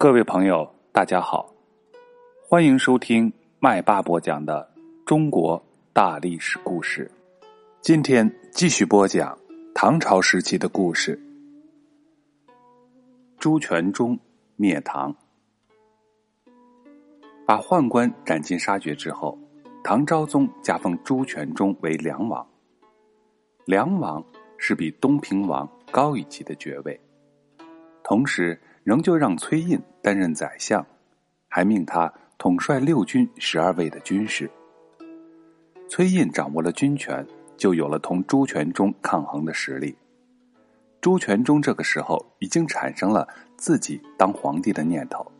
各位朋友，大家好，欢迎收听麦霸播讲的中国大历史故事。今天继续播讲唐朝时期的故事。朱全忠灭唐，把宦官斩尽杀绝之后，唐昭宗加封朱全忠为梁王。梁王是比东平王高一级的爵位，同时。仍旧让崔胤担任宰相，还命他统帅六军十二卫的军事。崔胤掌握了军权，就有了同朱全忠抗衡的实力。朱全忠这个时候已经产生了自己当皇帝的念头，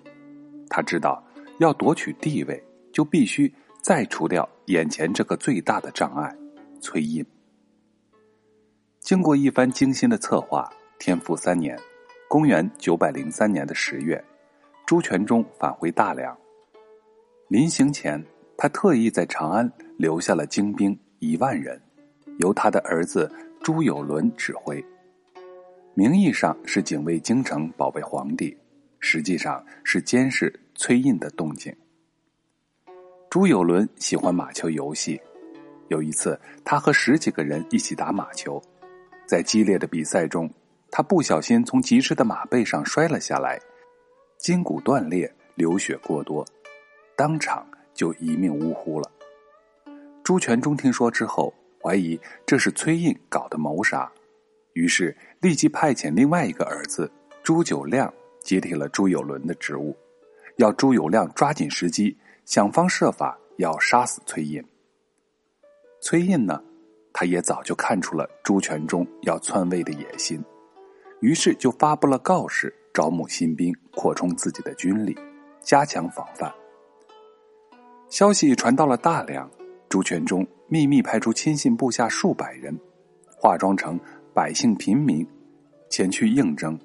他知道要夺取地位，就必须再除掉眼前这个最大的障碍——崔胤。经过一番精心的策划，天复三年。公元九百零三年的十月，朱全忠返回大梁。临行前，他特意在长安留下了精兵一万人，由他的儿子朱有伦指挥。名义上是警卫京城、保卫皇帝，实际上是监视崔胤的动静。朱有伦喜欢马球游戏，有一次，他和十几个人一起打马球，在激烈的比赛中。他不小心从疾驰的马背上摔了下来，筋骨断裂，流血过多，当场就一命呜呼了。朱全忠听说之后，怀疑这是崔胤搞的谋杀，于是立即派遣另外一个儿子朱九亮接替了朱友伦的职务，要朱友亮抓紧时机，想方设法要杀死崔胤。崔胤呢，他也早就看出了朱全忠要篡位的野心。于是就发布了告示，招募新兵，扩充自己的军力，加强防范。消息传到了大梁，朱全忠秘密派出亲信部下数百人，化妆成百姓平民，前去应征。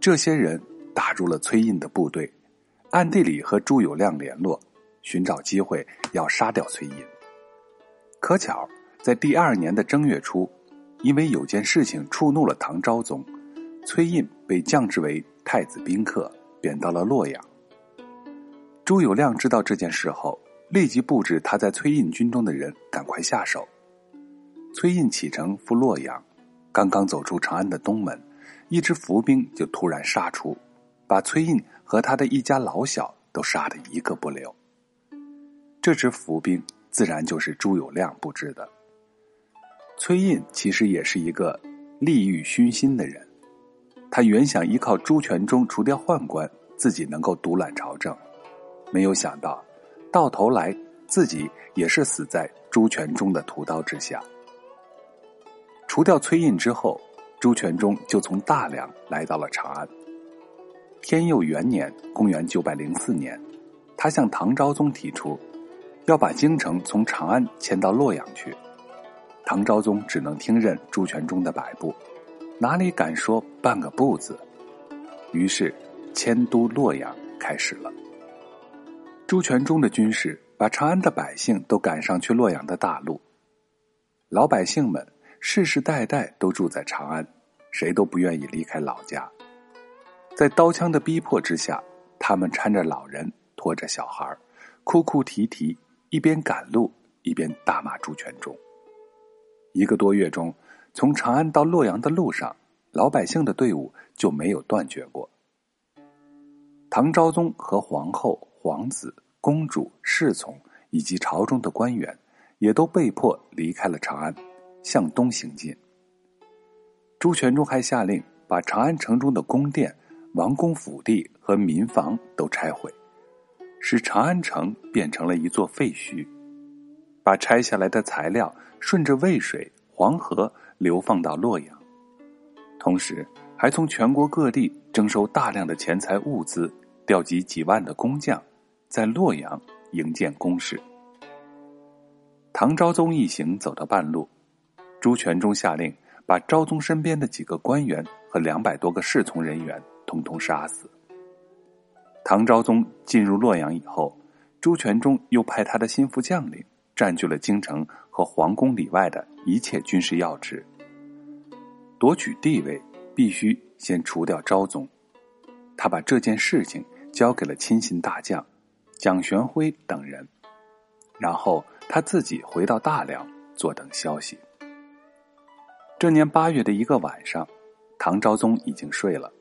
这些人打入了崔胤的部队，暗地里和朱友亮联络，寻找机会要杀掉崔胤。可巧在第二年的正月初，因为有件事情触怒了唐昭宗。崔胤被降职为太子宾客，贬到了洛阳。朱友亮知道这件事后，立即布置他在崔胤军中的人赶快下手。崔胤启程赴洛阳，刚刚走出长安的东门，一支伏兵就突然杀出，把崔胤和他的一家老小都杀得一个不留。这支伏兵自然就是朱友亮布置的。崔胤其实也是一个利欲熏心的人。他原想依靠朱全忠除掉宦官，自己能够独揽朝政，没有想到，到头来自己也是死在朱全忠的屠刀之下。除掉崔胤之后，朱全忠就从大梁来到了长安。天佑元年（公元904年），他向唐昭宗提出，要把京城从长安迁到洛阳去。唐昭宗只能听任朱全忠的摆布。哪里敢说半个不字？于是迁都洛阳开始了。朱全忠的军事把长安的百姓都赶上去洛阳的大路。老百姓们世世代代都住在长安，谁都不愿意离开老家。在刀枪的逼迫之下，他们搀着老人，拖着小孩，哭哭啼啼，一边赶路一边大骂朱全忠。一个多月中。从长安到洛阳的路上，老百姓的队伍就没有断绝过。唐昭宗和皇后、皇子、公主、侍从以及朝中的官员，也都被迫离开了长安，向东行进。朱全忠还下令把长安城中的宫殿、王宫府邸和民房都拆毁，使长安城变成了一座废墟，把拆下来的材料顺着渭水、黄河。流放到洛阳，同时还从全国各地征收大量的钱财物资，调集几万的工匠，在洛阳营建工事。唐昭宗一行走到半路，朱全忠下令把昭宗身边的几个官员和两百多个侍从人员统统杀死。唐昭宗进入洛阳以后，朱全忠又派他的心腹将领。占据了京城和皇宫里外的一切军事要职。夺取地位，必须先除掉昭宗。他把这件事情交给了亲信大将蒋玄辉等人，然后他自己回到大梁坐等消息。这年八月的一个晚上，唐昭宗已经睡了。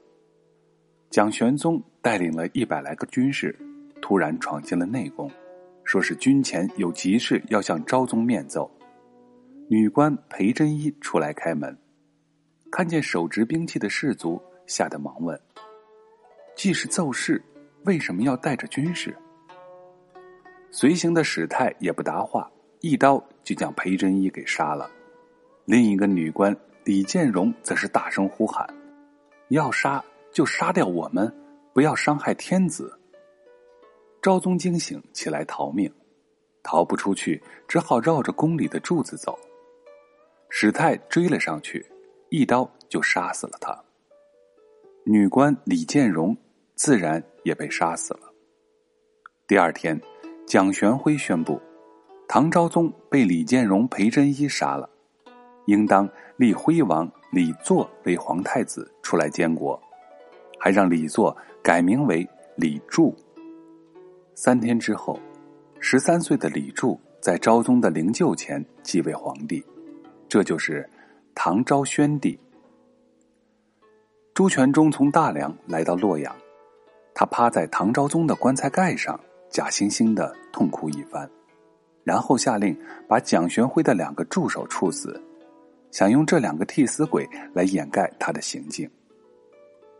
蒋玄宗带领了一百来个军士，突然闯进了内宫，说是军前有急事要向昭宗面奏。女官裴真一出来开门，看见手执兵器的士卒，吓得忙问：“既是奏事，为什么要带着军士？”随行的史太也不答话，一刀就将裴真一给杀了。另一个女官李建荣则是大声呼喊：“要杀！”就杀掉我们，不要伤害天子。昭宗惊醒，起来逃命，逃不出去，只好绕着宫里的柱子走。史泰追了上去，一刀就杀死了他。女官李建荣自然也被杀死了。第二天，蒋玄辉宣布，唐昭宗被李建荣、裴真一杀了，应当立徽王李祚为皇太子，出来监国。还让李祚改名为李柱。三天之后，十三岁的李柱在昭宗的灵柩前继位皇帝，这就是唐昭宣帝。朱全忠从大梁来到洛阳，他趴在唐昭宗的棺材盖上，假惺惺的痛哭一番，然后下令把蒋玄辉的两个助手处死，想用这两个替死鬼来掩盖他的行径。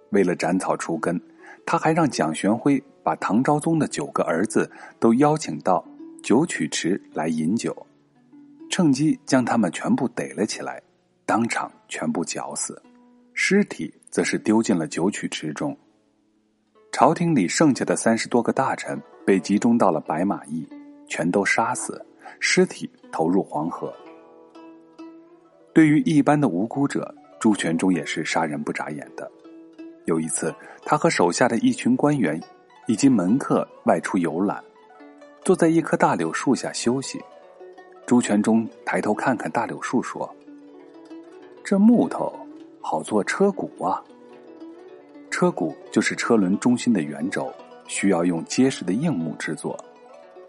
为了斩草除根，他还让蒋玄辉把唐昭宗的九个儿子都邀请到九曲池来饮酒，趁机将他们全部逮了起来，当场全部绞死，尸体则是丢进了九曲池中。朝廷里剩下的三十多个大臣被集中到了白马驿，全都杀死，尸体投入黄河。对于一般的无辜者，朱全忠也是杀人不眨眼的。有一次，他和手下的一群官员以及门客外出游览，坐在一棵大柳树下休息。朱全忠抬头看看大柳树，说：“这木头好做车骨啊。车骨就是车轮中心的圆轴，需要用结实的硬木制作。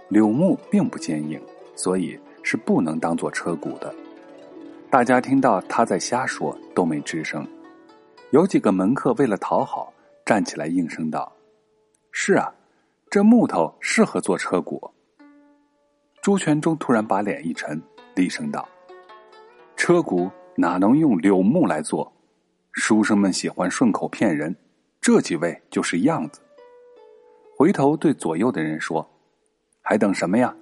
柳木并不坚硬，所以是不能当做车骨的。”大家听到他在瞎说，都没吱声。有几个门客为了讨好，站起来应声道：“是啊，这木头适合做车骨。”朱全忠突然把脸一沉，厉声道：“车骨哪能用柳木来做？书生们喜欢顺口骗人，这几位就是样子。”回头对左右的人说：“还等什么呀？”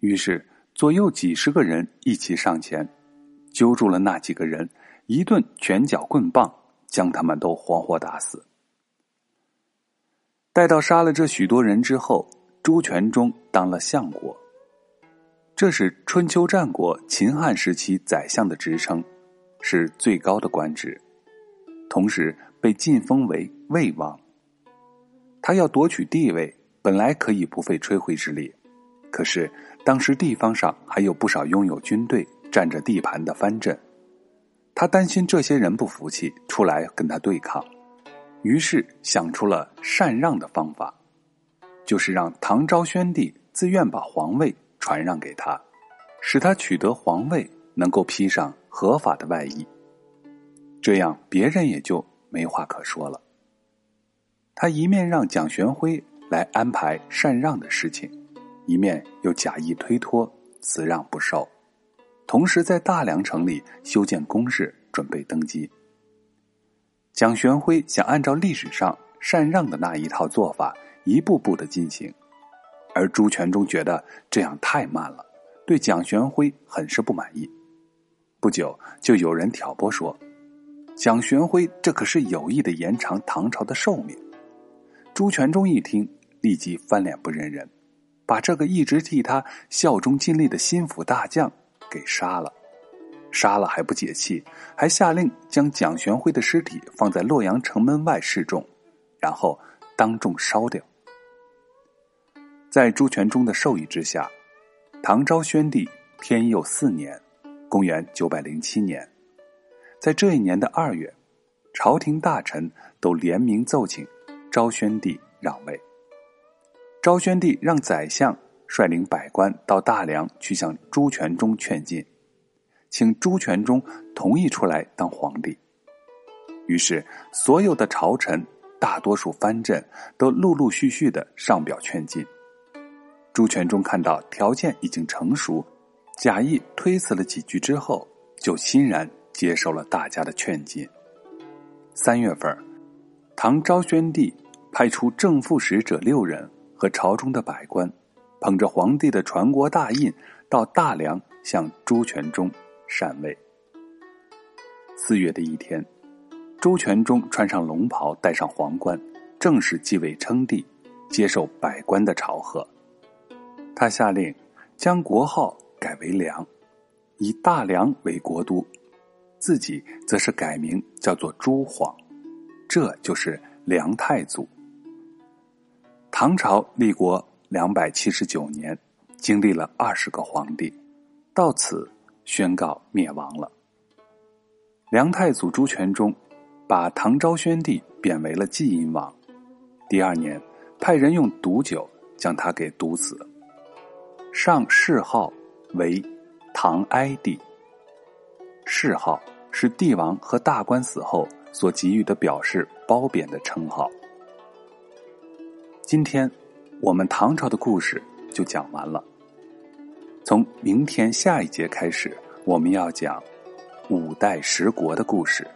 于是左右几十个人一起上前，揪住了那几个人。一顿拳脚棍棒，将他们都活活打死。待到杀了这许多人之后，朱全忠当了相国，这是春秋战国秦汉时期宰相的职称，是最高的官职，同时被晋封为魏王。他要夺取地位，本来可以不费吹灰之力，可是当时地方上还有不少拥有军队、占着地盘的藩镇。他担心这些人不服气，出来跟他对抗，于是想出了禅让的方法，就是让唐昭宣帝自愿把皇位传让给他，使他取得皇位能够披上合法的外衣，这样别人也就没话可说了。他一面让蒋玄辉来安排禅让的事情，一面又假意推脱，辞让不受。同时，在大梁城里修建宫室，准备登基。蒋玄辉想按照历史上禅让的那一套做法，一步步的进行，而朱全忠觉得这样太慢了，对蒋玄辉很是不满意。不久，就有人挑拨说，蒋玄辉这可是有意的延长唐朝的寿命。朱全忠一听，立即翻脸不认人，把这个一直替他效忠尽力的心腹大将。给杀了，杀了还不解气，还下令将蒋玄辉的尸体放在洛阳城门外示众，然后当众烧掉。在朱全忠的授意之下，唐昭宣帝天佑四年（公元九百零七年），在这一年的二月，朝廷大臣都联名奏请昭宣帝让位。昭宣帝让宰相率领百官到大梁去向朱全忠劝进，请朱全忠同意出来当皇帝。于是，所有的朝臣，大多数藩镇都陆陆续续的上表劝进。朱全忠看到条件已经成熟，假意推辞了几句之后，就欣然接受了大家的劝进。三月份，唐昭宣帝派出正副使者六人和朝中的百官，捧着皇帝的传国大印到大梁向朱全忠禅位。四月的一天。朱全忠穿上龙袍，戴上皇冠，正式继位称帝，接受百官的朝贺。他下令将国号改为梁，以大梁为国都，自己则是改名叫做朱晃，这就是梁太祖。唐朝立国两百七十九年，经历了二十个皇帝，到此宣告灭亡了。梁太祖朱全忠。把唐昭宣帝贬为了晋阴王，第二年派人用毒酒将他给毒死，上谥号为唐哀帝。谥号是帝王和大官死后所给予的表示褒贬的称号。今天我们唐朝的故事就讲完了，从明天下一节开始，我们要讲五代十国的故事。